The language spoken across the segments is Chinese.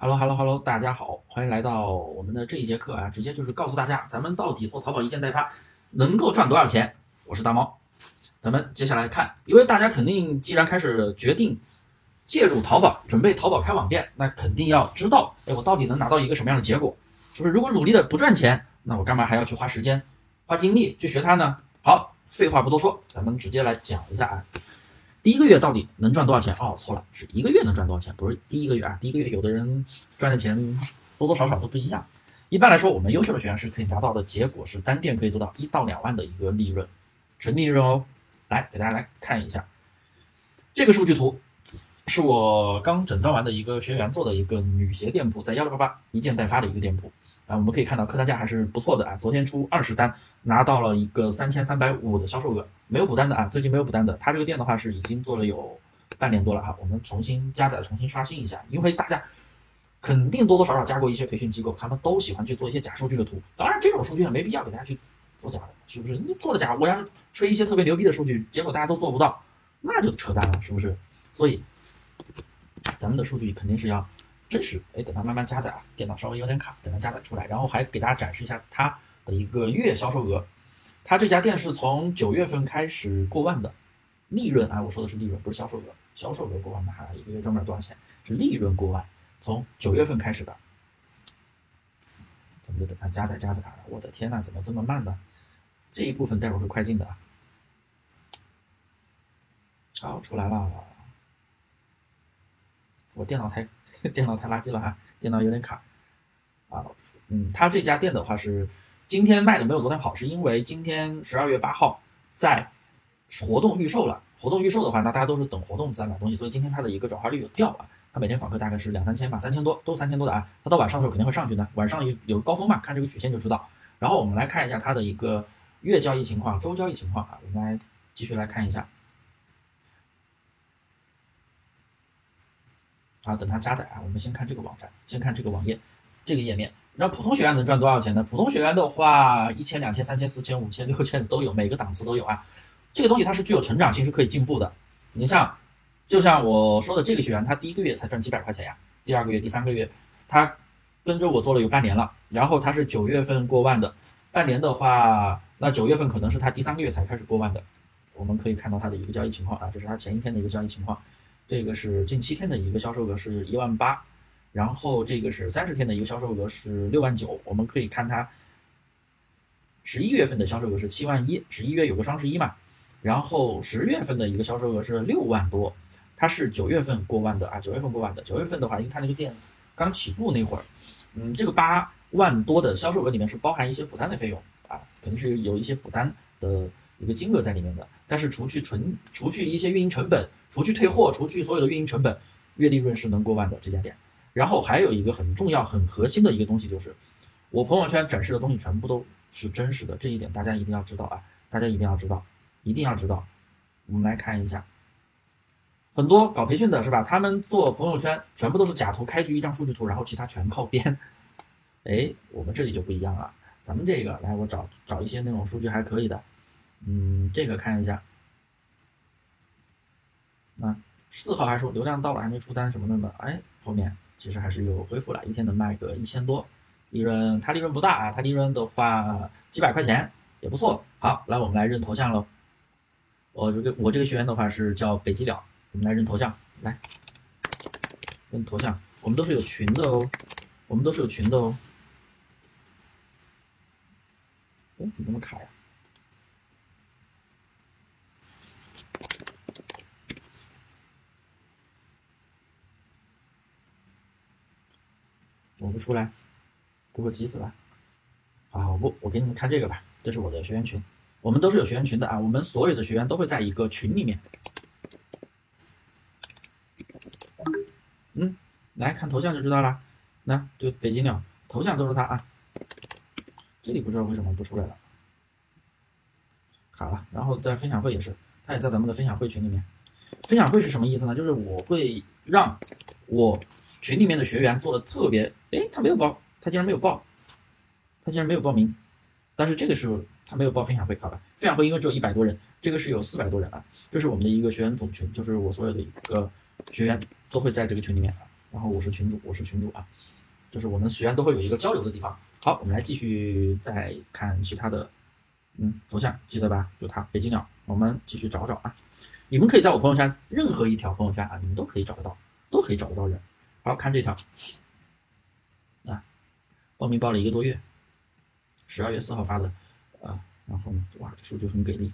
Hello，Hello，Hello，大家好，欢迎来到我们的这一节课啊，直接就是告诉大家，咱们到底做淘宝一件代发能够赚多少钱？我是大猫，咱们接下来看，因为大家肯定既然开始决定介入淘宝，准备淘宝开网店，那肯定要知道，哎，我到底能拿到一个什么样的结果？是不是？如果努力的不赚钱，那我干嘛还要去花时间、花精力去学它呢？好，废话不多说，咱们直接来讲一下啊。第一个月到底能赚多少钱？哦，错了，是一个月能赚多少钱，不是第一个月啊。第一个月有的人赚的钱多多少少都不一样。一般来说，我们优秀的学员是可以拿到的结果是单店可以做到一到两万的一个利润，纯利润哦。来，给大家来看一下这个数据图。是我刚诊断完的一个学员做的一个女鞋店铺，在幺六八八一件代发的一个店铺啊，我们可以看到客单价还是不错的啊。昨天出二十单，拿到了一个三千三百五的销售额，没有补单的啊，最近没有补单的。他这个店的话是已经做了有半年多了哈，我们重新加载、重新刷新一下，因为大家肯定多多少少加过一些培训机构，他们都喜欢去做一些假数据的图。当然，这种数据也没必要给大家去做假的，是不是？你做的假，我要是吹一些特别牛逼的数据，结果大家都做不到，那就扯淡了，是不是？所以。咱们的数据肯定是要真实，哎，等它慢慢加载啊，电脑稍微有点卡，等它加载出来，然后还给大家展示一下它的一个月销售额。它这家店是从九月份开始过万的利润啊，我说的是利润，不是销售额，销售额过万的哈，一个月赚不了多少钱，是利润过万，从九月份开始的。咱们就等它加载加载啊，我的天呐，怎么这么慢呢？这一部分待会儿会快进的啊。好，出来了。我电脑太 电脑太垃圾了哈，电脑有点卡啊。嗯，他这家店的话是今天卖的没有昨天好，是因为今天十二月八号在活动预售了。活动预售的话，那大家都是等活动再买东西，所以今天它的一个转化率有掉啊。它每天访客大概是两三千吧，三千多，都三千多的啊。它到晚上的时候肯定会上去的，晚上有有高峰嘛，看这个曲线就知道。然后我们来看一下它的一个月交易情况、周交易情况啊，我们来继续来看一下。啊，等它加载啊，我们先看这个网站，先看这个网页，这个页面。那普通学员能赚多少钱呢？普通学员的话，一千、两千、三千、四千、五千、六千都有，每个档次都有啊。这个东西它是具有成长性，是可以进步的。你像，就像我说的这个学员，他第一个月才赚几百块钱呀，第二个月、第三个月，他跟着我做了有半年了，然后他是九月份过万的，半年的话，那九月份可能是他第三个月才开始过万的。我们可以看到他的一个交易情况啊，这是他前一天的一个交易情况。这个是近七天的一个销售额是一万八，然后这个是三十天的一个销售额是六万九。我们可以看它十一月份的销售额是七万一，十一月有个双十一嘛，然后十月份的一个销售额是六万多，它是九月份过万的啊，九月份过万的。九月份的话，因为它那个店刚起步那会儿，嗯，这个八万多的销售额里面是包含一些补单的费用啊，肯定是有一些补单的。一个金额在里面的，但是除去纯除去一些运营成本，除去退货，除去所有的运营成本，月利润是能过万的这家店。然后还有一个很重要、很核心的一个东西，就是我朋友圈展示的东西全部都是真实的，这一点大家一定要知道啊！大家一定要知道，一定要知道。我们来看一下，很多搞培训的是吧？他们做朋友圈全部都是假图，开局一张数据图，然后其他全靠编。哎，我们这里就不一样了，咱们这个来，我找找一些那种数据还可以的。嗯，这个看一下，那四号还说流量到了还没出单什么的呢？哎，后面其实还是有恢复了，一天能卖个一千多，利润它利润不大啊，它利润的话几百块钱也不错。好，来我们来认头像喽。我这个我这个学员的话是叫北极鸟，我们来认头像，来认头像，我们都是有群的哦，我们都是有群的哦。哎，怎么那么卡呀？我不出来，给我急死了！好，不，我给你们看这个吧，这是我的学员群，我们都是有学员群的啊，我们所有的学员都会在一个群里面。嗯，来看头像就知道了，那就北京鸟头像都是他啊，这里不知道为什么不出来了，卡了。然后在分享会也是，他也在咱们的分享会群里面。分享会是什么意思呢？就是我会让我。群里面的学员做的特别，哎，他没有报，他竟然没有报，他竟然没有报名，但是这个是他没有报分享会，好吧？分享会因为只有一百多人，这个是有四百多人啊，这是我们的一个学员总群，就是我所有的一个学员都会在这个群里面。然后我是群主，我是群主啊，就是我们学员都会有一个交流的地方。好，我们来继续再看其他的，嗯，头像记得吧？就他北京鸟，我们继续找找啊。你们可以在我朋友圈任何一条朋友圈啊，你们都可以找得到，都可以找得到人。好看这条啊，报名报了一个多月，十二月四号发的啊，然后哇，数据很给力。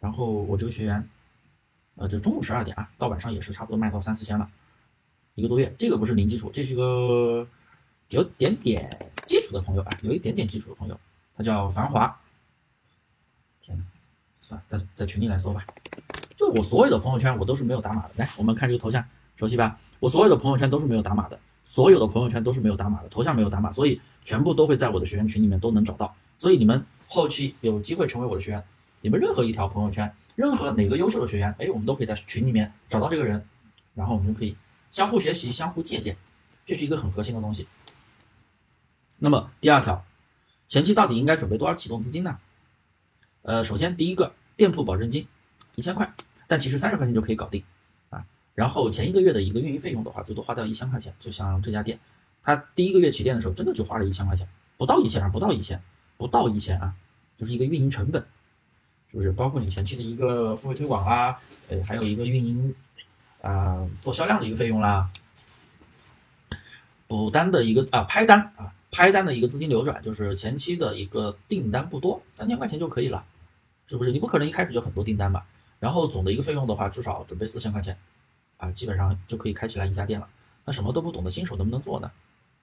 然后我这个学员，呃，这中午十二点啊，到晚上也是差不多卖到三四千了，一个多月。这个不是零基础，这是个有点点基础的朋友啊，有一点点基础的朋友，他叫繁华。天呐，算了，在在群里来搜吧。就我所有的朋友圈，我都是没有打码的。来，我们看这个头像，熟悉吧？我所有的朋友圈都是没有打码的，所有的朋友圈都是没有打码的，头像没有打码，所以全部都会在我的学员群里面都能找到。所以你们后期有机会成为我的学员，你们任何一条朋友圈，任何哪个优秀的学员，哎，我们都可以在群里面找到这个人，然后我们就可以相互学习、相互借鉴，这是一个很核心的东西。那么第二条，前期到底应该准备多少启动资金呢？呃，首先第一个，店铺保证金。一千块，但其实三十块钱就可以搞定。然后前一个月的一个运营费用的话，最多花掉一千块钱。就像这家店，它第一个月起店的时候，真的就花了一千块钱，不到一千啊，不到一千，不到一千啊，就是一个运营成本，是不是？包括你前期的一个付费推广啊，呃，还有一个运营啊，做销量的一个费用啦，补单的一个啊，拍单啊，拍单的一个资金流转，就是前期的一个订单不多，三千块钱就可以了，是不是？你不可能一开始就很多订单吧？然后总的一个费用的话，至少准备四千块钱，啊，基本上就可以开起来一家店了。那什么都不懂的新手能不能做呢？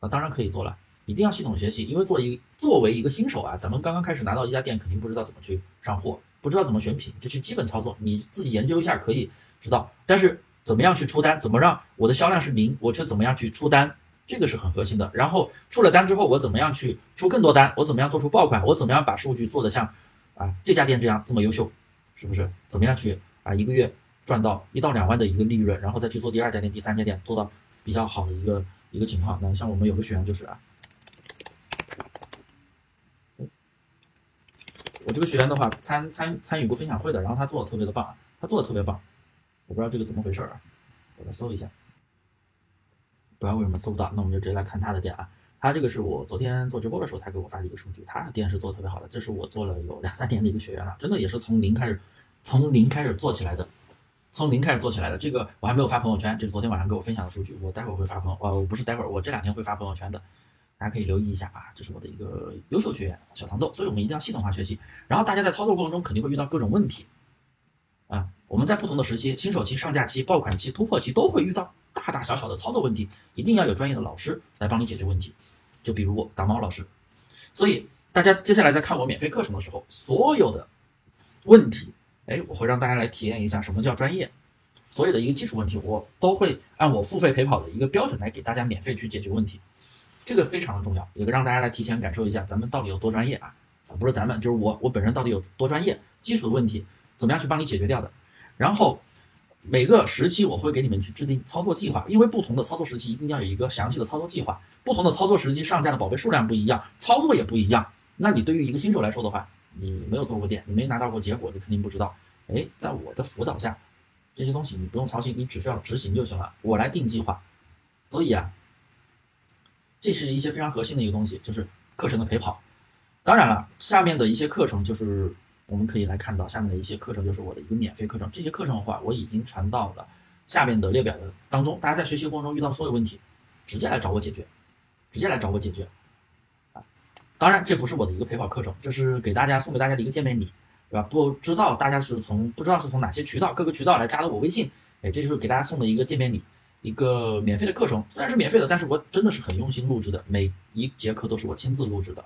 那当然可以做了，一定要系统学习。因为做一作为一个新手啊，咱们刚刚开始拿到一家店，肯定不知道怎么去上货，不知道怎么选品，这是基本操作，你自己研究一下可以知道。但是怎么样去出单，怎么让我的销量是零，我却怎么样去出单，这个是很核心的。然后出了单之后，我怎么样去出更多单？我怎么样做出爆款？我怎么样把数据做得像啊这家店这样这么优秀？是不是怎么样去啊一个月赚到一到两万的一个利润，然后再去做第二家店、第三家店，做到比较好的一个一个情况？那像我们有个学员就是啊，我这个学员的话参参参与过分享会的，然后他做的特别的棒，他做的特别棒，我不知道这个怎么回事啊，我来搜一下，不知道为什么搜不到，那我们就直接来看他的店啊。他这个是我昨天做直播的时候他给我发的一个数据，他店是做的特别好的，这是我做了有两三年的一个学员了，真的也是从零开始，从零开始做起来的，从零开始做起来的。这个我还没有发朋友圈，这是昨天晚上给我分享的数据，我待会儿会发朋友，呃，我不是待会儿，我这两天会发朋友圈的，大家可以留意一下啊，这是我的一个优秀学员小糖豆，所以我们一定要系统化学习，然后大家在操作过程中肯定会遇到各种问题，啊，我们在不同的时期，新手期、上架期、爆款期、突破期都会遇到。大大小小的操作问题，一定要有专业的老师来帮你解决问题。就比如我大猫老师，所以大家接下来在看我免费课程的时候，所有的问题，哎，我会让大家来体验一下什么叫专业。所有的一个基础问题，我都会按我付费陪跑的一个标准来给大家免费去解决问题。这个非常的重要，也让大家来提前感受一下咱们到底有多专业啊！不是咱们，就是我，我本身到底有多专业？基础的问题怎么样去帮你解决掉的？然后。每个时期我会给你们去制定操作计划，因为不同的操作时期一定要有一个详细的操作计划。不同的操作时期上架的宝贝数量不一样，操作也不一样。那你对于一个新手来说的话，你没有做过店，你没拿到过结果，你肯定不知道。哎，在我的辅导下，这些东西你不用操心，你只需要执行就行了。我来定计划。所以啊，这是一些非常核心的一个东西，就是课程的陪跑。当然了，下面的一些课程就是。我们可以来看到下面的一些课程，就是我的一个免费课程。这些课程的话，我已经传到了下面的列表的当中。大家在学习过程中遇到所有问题，直接来找我解决，直接来找我解决。当然这不是我的一个陪跑课程，这是给大家送给大家的一个见面礼，对吧？不知道大家是从不知道是从哪些渠道，各个渠道来加的我微信，哎，这就是给大家送的一个见面礼，一个免费的课程。虽然是免费的，但是我真的是很用心录制的，每一节课都是我亲自录制的，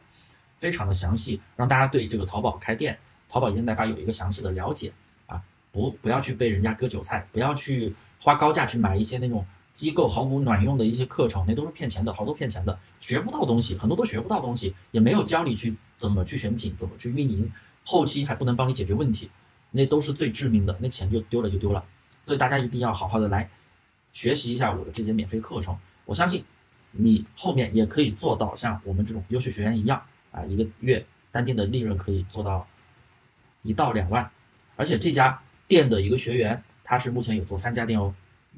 非常的详细，让大家对这个淘宝开店。淘宝一件代发有一个详细的了解啊，不不要去被人家割韭菜，不要去花高价去买一些那种机构毫无卵用的一些课程，那都是骗钱的，好多骗钱的，学不到东西，很多都学不到东西，也没有教你去怎么去选品，怎么去运营，后期还不能帮你解决问题，那都是最致命的，那钱就丢了就丢了。所以大家一定要好好的来学习一下我的这节免费课程，我相信你后面也可以做到像我们这种优秀学员一样啊，一个月单店的利润可以做到。一到两万，而且这家店的一个学员，他是目前有做三家店哦，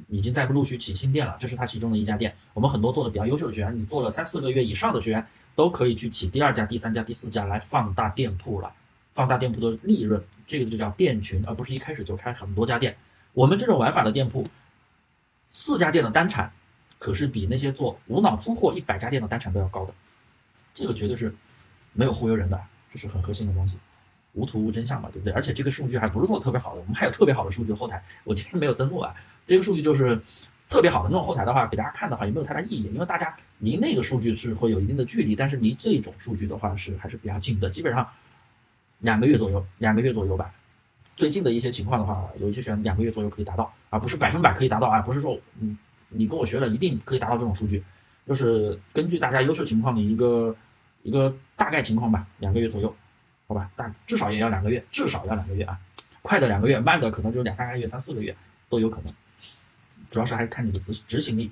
已经在陆续起新店了，这是它其中的一家店。我们很多做的比较优秀的学员，你做了三四个月以上的学员，都可以去起第二家、第三家、第四家来放大店铺了，放大店铺的利润，这个就叫店群，而不是一开始就开很多家店。我们这种玩法的店铺，四家店的单产，可是比那些做无脑铺货一百家店的单产都要高的，这个绝对是没有忽悠人的，这是很核心的东西。无图无真相嘛，对不对？而且这个数据还不是做的特别好的，我们还有特别好的数据后台，我今天没有登录啊。这个数据就是特别好的那种后台的话，给大家看的话也没有太大意义，因为大家离那个数据是会有一定的距离，但是离这种数据的话是还是比较近的，基本上两个月左右，两个月左右吧。最近的一些情况的话，有一些学员两个月左右可以达到，而不是百分百可以达到啊，不是说你你跟我学了一定可以达到这种数据，就是根据大家优秀情况的一个一个大概情况吧，两个月左右。好吧，但至少也要两个月，至少要两个月啊，快的两个月，慢的可能就两三个月、三四个月都有可能，主要是还是看你的执执行力。